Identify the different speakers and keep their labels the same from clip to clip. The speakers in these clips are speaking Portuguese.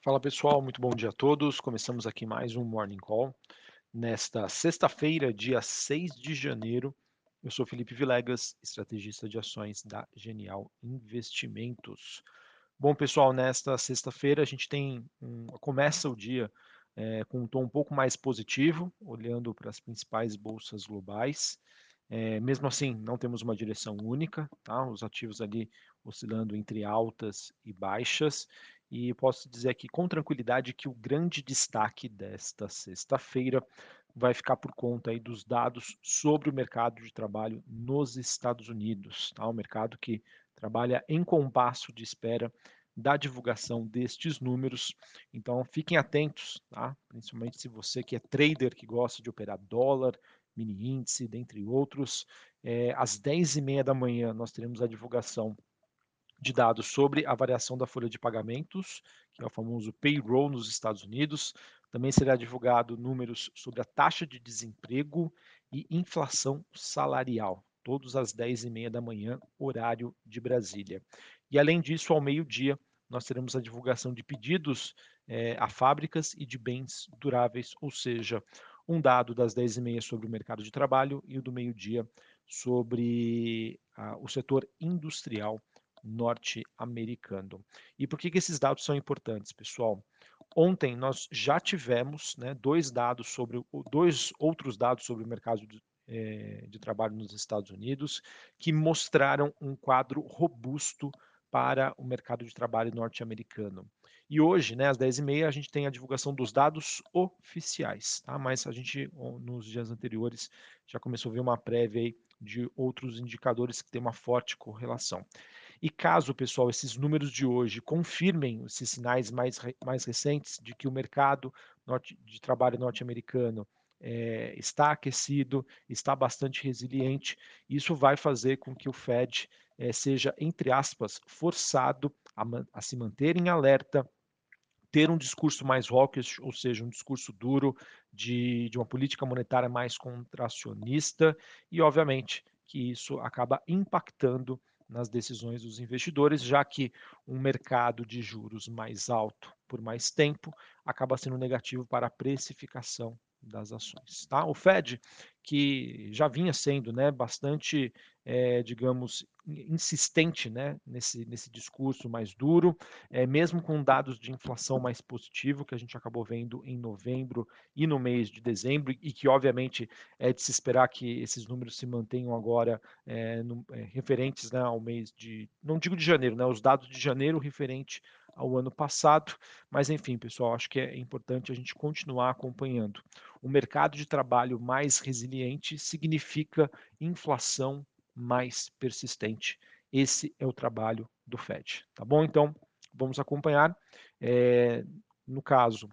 Speaker 1: Fala pessoal, muito bom dia a todos. Começamos aqui mais um Morning Call. Nesta sexta-feira, dia 6 de janeiro, eu sou Felipe Vilegas, estrategista de ações da Genial Investimentos. Bom pessoal, nesta sexta-feira a gente tem um, começa o dia é, com um tom um pouco mais positivo, olhando para as principais bolsas globais. É, mesmo assim, não temos uma direção única, tá? Os ativos ali oscilando entre altas e baixas, e posso dizer aqui com tranquilidade que o grande destaque desta sexta-feira vai ficar por conta aí dos dados sobre o mercado de trabalho nos Estados Unidos, tá? O mercado que trabalha em compasso de espera da divulgação destes números. Então fiquem atentos, tá? Principalmente se você que é trader que gosta de operar dólar, mini índice, dentre outros. É, às 10h30 da manhã nós teremos a divulgação de dados sobre a variação da folha de pagamentos, que é o famoso payroll nos Estados Unidos. Também será divulgado números sobre a taxa de desemprego e inflação salarial, todos às 10h30 da manhã, horário de Brasília. E além disso, ao meio-dia, nós teremos a divulgação de pedidos é, a fábricas e de bens duráveis, ou seja, um dado das 10h30 sobre o mercado de trabalho e o do meio-dia sobre ah, o setor industrial norte-americano. E por que, que esses dados são importantes, pessoal? Ontem nós já tivemos né, dois dados sobre dois outros dados sobre o mercado de, é, de trabalho nos Estados Unidos que mostraram um quadro robusto para o mercado de trabalho norte-americano. E hoje, né, às 10h30, a gente tem a divulgação dos dados oficiais, tá? mas a gente, nos dias anteriores, já começou a ver uma prévia de outros indicadores que têm uma forte correlação. E caso, pessoal, esses números de hoje confirmem esses sinais mais, mais recentes de que o mercado norte, de trabalho norte-americano é, está aquecido, está bastante resiliente, isso vai fazer com que o Fed é, seja, entre aspas, forçado a, a se manter em alerta, ter um discurso mais hawkish, ou seja, um discurso duro de, de uma política monetária mais contracionista, e obviamente que isso acaba impactando nas decisões dos investidores, já que um mercado de juros mais alto por mais tempo acaba sendo negativo para a precificação das ações. Tá? O Fed, que já vinha sendo né, bastante, é, digamos, insistente né, nesse, nesse discurso mais duro, é, mesmo com dados de inflação mais positivo, que a gente acabou vendo em novembro e no mês de dezembro, e que, obviamente, é de se esperar que esses números se mantenham agora é, no, referentes né, ao mês de, não digo de janeiro, né, os dados de janeiro referente ao ano passado, mas enfim, pessoal, acho que é importante a gente continuar acompanhando. O mercado de trabalho mais resiliente significa inflação mais persistente. Esse é o trabalho do Fed, tá bom? Então, vamos acompanhar. É, no caso,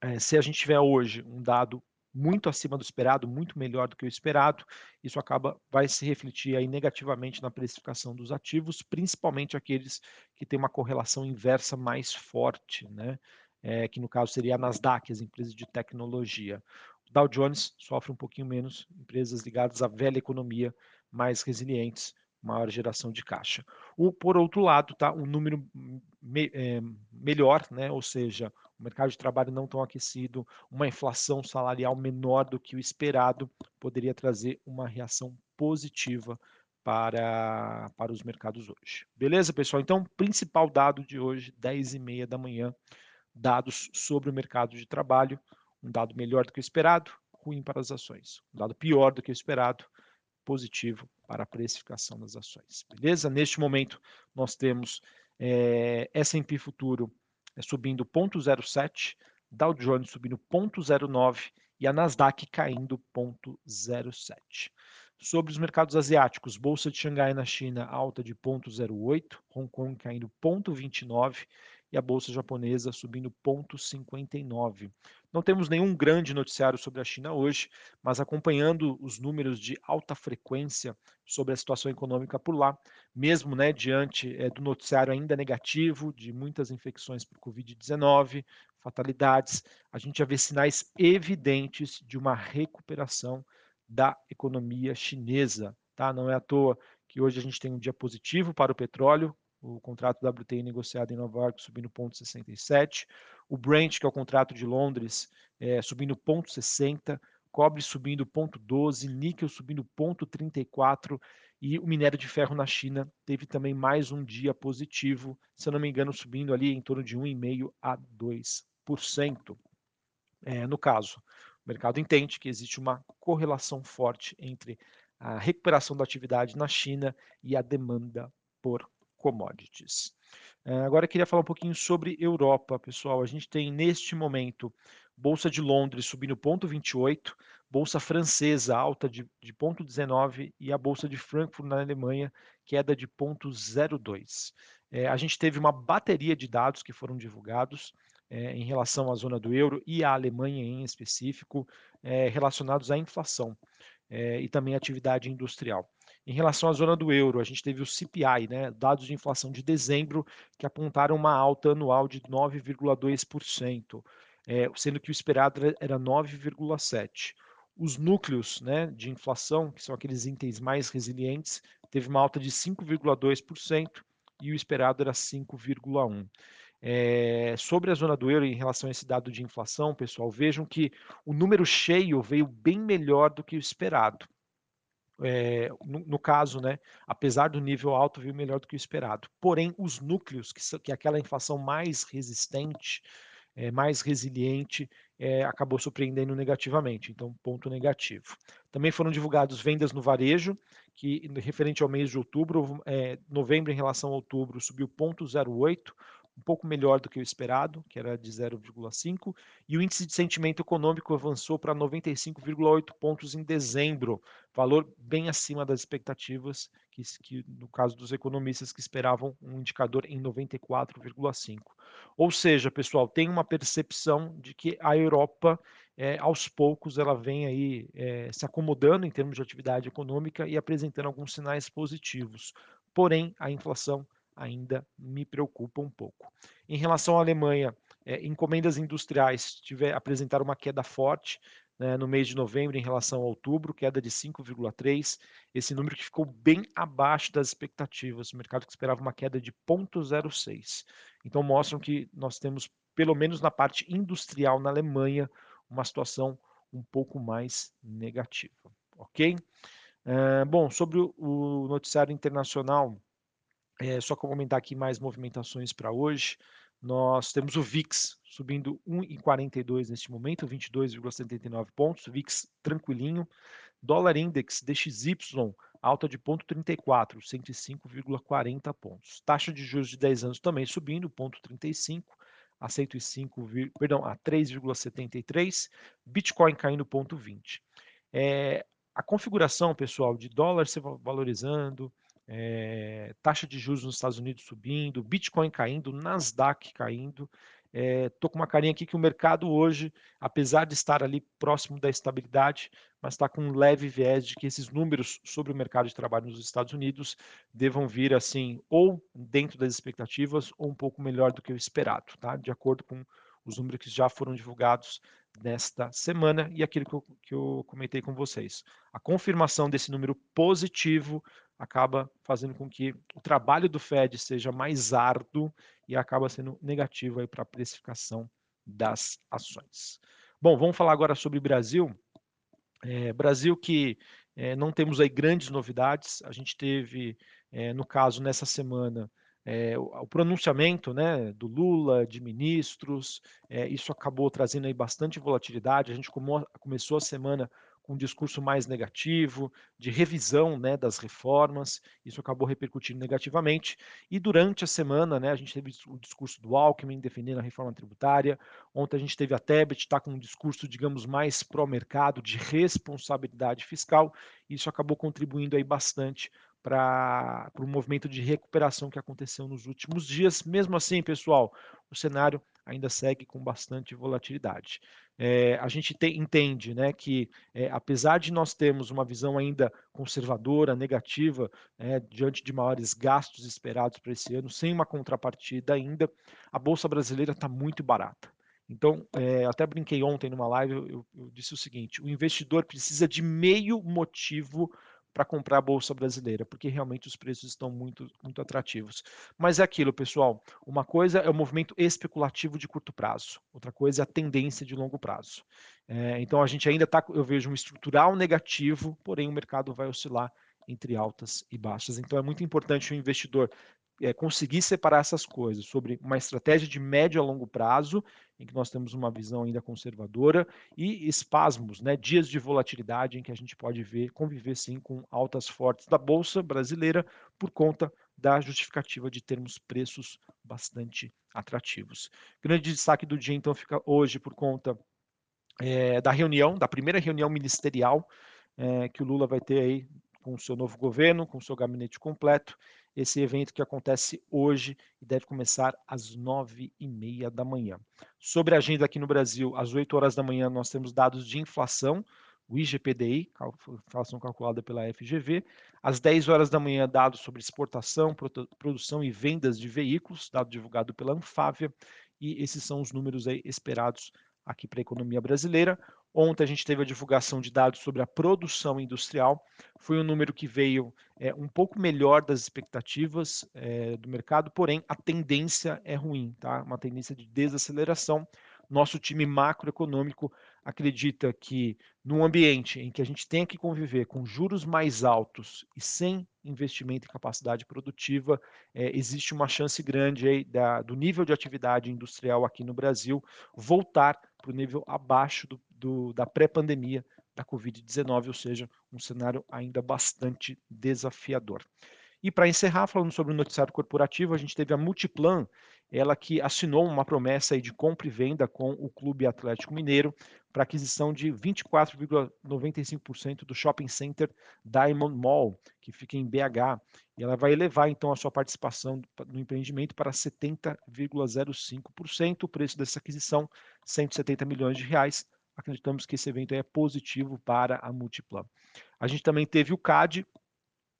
Speaker 1: é, se a gente tiver hoje um dado muito acima do esperado, muito melhor do que o esperado, isso acaba vai se refletir aí negativamente na precificação dos ativos, principalmente aqueles que têm uma correlação inversa mais forte, né? É, que no caso seria a Nasdaq, as empresas de tecnologia. O Dow Jones sofre um pouquinho menos, empresas ligadas à velha economia, mais resilientes, maior geração de caixa. O, por outro lado, tá, um número me, é, melhor, né, ou seja, o mercado de trabalho não tão aquecido, uma inflação salarial menor do que o esperado, poderia trazer uma reação positiva para, para os mercados hoje. Beleza, pessoal? Então, principal dado de hoje, 10 e meia da manhã, dados sobre o mercado de trabalho, um dado melhor do que o esperado, ruim para as ações. Um dado pior do que o esperado, positivo para a precificação das ações. Beleza? Neste momento, nós temos é, S&P Futuro é, subindo 0,07, Dow Jones subindo 0,09 e a Nasdaq caindo 0,07. Sobre os mercados asiáticos, Bolsa de Xangai na China alta de 0,08, Hong Kong caindo 0,29 e a bolsa japonesa subindo 0,59. Não temos nenhum grande noticiário sobre a China hoje, mas acompanhando os números de alta frequência sobre a situação econômica por lá, mesmo né, diante é, do noticiário ainda negativo de muitas infecções por Covid-19, fatalidades, a gente já vê sinais evidentes de uma recuperação da economia chinesa. Tá? Não é à toa que hoje a gente tem um dia positivo para o petróleo, o contrato WTI negociado em Nova York subindo 0,67, o Brent, que é o contrato de Londres, é, subindo 0,60, cobre subindo 0,12, níquel subindo 0,34 e o minério de ferro na China teve também mais um dia positivo, se eu não me engano, subindo ali em torno de 1,5% a 2%. É, no caso, o mercado entende que existe uma correlação forte entre a recuperação da atividade na China e a demanda por commodities. É, agora eu queria falar um pouquinho sobre Europa, pessoal. A gente tem neste momento Bolsa de Londres subindo 0,28, Bolsa Francesa alta de, de 0,19 e a Bolsa de Frankfurt na Alemanha queda de 0,02. É, a gente teve uma bateria de dados que foram divulgados é, em relação à zona do euro e à Alemanha em específico, é, relacionados à inflação e também atividade industrial. Em relação à zona do euro, a gente teve o CPI, né, dados de inflação de dezembro, que apontaram uma alta anual de 9,2%, é, sendo que o esperado era 9,7%. Os núcleos né, de inflação, que são aqueles itens mais resilientes, teve uma alta de 5,2% e o esperado era 5,1%. É, sobre a zona do euro em relação a esse dado de inflação, pessoal, vejam que o número cheio veio bem melhor do que o esperado. É, no, no, caso, né, apesar do nível alto, veio melhor do que o esperado. Porém, os núcleos, que, que é aquela inflação mais resistente, é, mais resiliente, é, acabou surpreendendo negativamente, então ponto negativo. Também foram divulgados vendas no varejo, que referente ao mês de outubro, novembro em relação a outubro subiu 0,08, um pouco melhor do que o esperado, que era de 0,5, e o índice de sentimento econômico avançou para 95,8 pontos em dezembro, valor bem acima das expectativas, que, que, no caso dos economistas que esperavam um indicador em 94,5. Ou seja, pessoal, tem uma percepção de que a Europa, é, aos poucos, ela vem aí é, se acomodando em termos de atividade econômica e apresentando alguns sinais positivos. Porém, a inflação ainda me preocupa um pouco. Em relação à Alemanha, é, encomendas industriais tiver, apresentaram uma queda forte né, no mês de novembro em relação a outubro, queda de 5,3, esse número que ficou bem abaixo das expectativas, o mercado que esperava uma queda de 0,06. Então mostram que nós temos, pelo menos na parte industrial na Alemanha, uma situação um pouco mais negativa, ok? Uh, bom, sobre o noticiário internacional, é, só comentar aqui mais movimentações para hoje. Nós temos o VIX subindo 1,42 neste momento, 22,79 pontos, VIX tranquilinho. Dólar Index DXY, alta de 0,34, 105,40 pontos. Taxa de juros de 10 anos também subindo, 0,35 a 105, perdão, a 3,73. Bitcoin caindo 0,20. É, a configuração, pessoal, de dólar se valorizando, é, taxa de juros nos Estados Unidos subindo, Bitcoin caindo, Nasdaq caindo. Estou é, com uma carinha aqui que o mercado hoje, apesar de estar ali próximo da estabilidade, mas está com um leve viés de que esses números sobre o mercado de trabalho nos Estados Unidos devam vir assim, ou dentro das expectativas, ou um pouco melhor do que o esperado, tá? de acordo com os números que já foram divulgados nesta semana e aquilo que eu, que eu comentei com vocês. A confirmação desse número positivo acaba fazendo com que o trabalho do Fed seja mais árduo e acaba sendo negativo para a precificação das ações. Bom, vamos falar agora sobre Brasil. É, Brasil que é, não temos aí grandes novidades. A gente teve, é, no caso, nessa semana, é, o, o, pronunciamento né, do Lula, de ministros, é, isso acabou trazendo aí bastante volatilidade. A gente começou a semana com um discurso mais negativo, de revisão né, das reformas, isso acabou repercutindo negativamente. E durante a semana, né, a gente teve o discurso do Alckmin defendendo a reforma tributária, ontem a gente teve a Tebet, está com um discurso, digamos, mais pró-mercado, de responsabilidade fiscal, isso acabou contribuindo aí bastante para o movimento de recuperação que aconteceu nos últimos dias. Mesmo assim, pessoal, o cenário ainda segue com bastante volatilidade. É, a gente te, entende né, que, é, apesar de nós termos uma visão ainda conservadora, negativa, é, diante de maiores gastos esperados para esse ano, sem uma contrapartida ainda, a Bolsa Brasileira está muito barata. Então, é, até brinquei ontem numa live, eu, eu disse o seguinte: o investidor precisa de meio motivo para comprar a bolsa brasileira, porque realmente os preços estão muito, muito atrativos. Mas é aquilo, pessoal. Uma coisa é o movimento especulativo de curto prazo, outra coisa é a tendência de longo prazo. É, então a gente ainda está, eu vejo um estrutural negativo, porém o mercado vai oscilar entre altas e baixas. Então é muito importante o investidor é, conseguir separar essas coisas sobre uma estratégia de médio a longo prazo, em que nós temos uma visão ainda conservadora, e espasmos, né, dias de volatilidade em que a gente pode ver, conviver sim com altas fortes da Bolsa brasileira por conta da justificativa de termos preços bastante atrativos. Grande destaque do dia, então, fica hoje por conta é, da reunião, da primeira reunião ministerial é, que o Lula vai ter aí com o seu novo governo, com o seu gabinete completo, esse evento que acontece hoje e deve começar às nove e meia da manhã. Sobre a agenda aqui no Brasil, às 8 horas da manhã nós temos dados de inflação, o IGPDI, inflação calculada pela FGV. Às 10 horas da manhã, dados sobre exportação, produção e vendas de veículos, dado divulgado pela Anfávia. E esses são os números esperados aqui para a economia brasileira. Ontem a gente teve a divulgação de dados sobre a produção industrial. Foi um número que veio é, um pouco melhor das expectativas é, do mercado, porém a tendência é ruim, tá? Uma tendência de desaceleração. Nosso time macroeconômico acredita que num ambiente em que a gente tem que conviver com juros mais altos e sem investimento em capacidade produtiva, é, existe uma chance grande aí da, do nível de atividade industrial aqui no Brasil voltar para o nível abaixo do, do, da pré-pandemia da Covid-19, ou seja, um cenário ainda bastante desafiador. E para encerrar, falando sobre o noticiário corporativo, a gente teve a Multiplan, ela que assinou uma promessa de compra e venda com o Clube Atlético Mineiro para aquisição de 24,95% do shopping center Diamond Mall, que fica em BH. E ela vai elevar então a sua participação no empreendimento para 70,05%. O preço dessa aquisição, 170 milhões de reais. Acreditamos que esse evento é positivo para a Multiplan. A gente também teve o CAD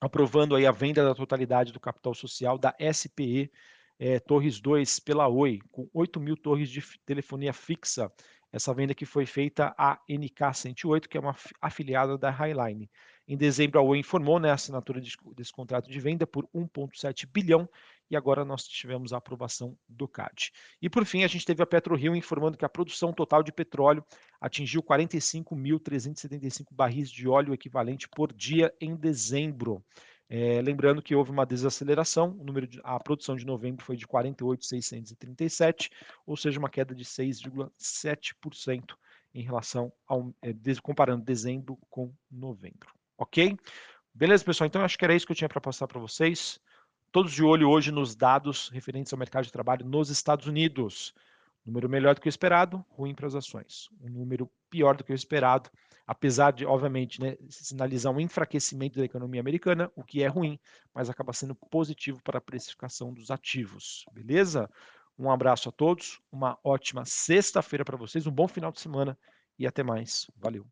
Speaker 1: aprovando aí a venda da totalidade do capital social da SPE é, Torres 2 pela Oi, com 8 mil torres de telefonia fixa. Essa venda que foi feita à NK108, que é uma afiliada da Highline. Em dezembro, a Oi informou né, a assinatura desse contrato de venda por 1,7 bilhão e agora nós tivemos a aprovação do CAD. E por fim, a gente teve a PetroRio informando que a produção total de petróleo atingiu 45.375 barris de óleo equivalente por dia em dezembro. É, lembrando que houve uma desaceleração, o número de, a produção de novembro foi de 48.637, ou seja, uma queda de 6,7% em relação ao é, comparando dezembro com novembro. Ok? Beleza, pessoal? Então acho que era isso que eu tinha para passar para vocês. Todos de olho hoje nos dados referentes ao mercado de trabalho nos Estados Unidos. Número melhor do que o esperado, ruim para as ações. Um número pior do que o esperado, apesar de, obviamente, né, sinalizar um enfraquecimento da economia americana, o que é ruim, mas acaba sendo positivo para a precificação dos ativos. Beleza? Um abraço a todos, uma ótima sexta-feira para vocês, um bom final de semana e até mais. Valeu!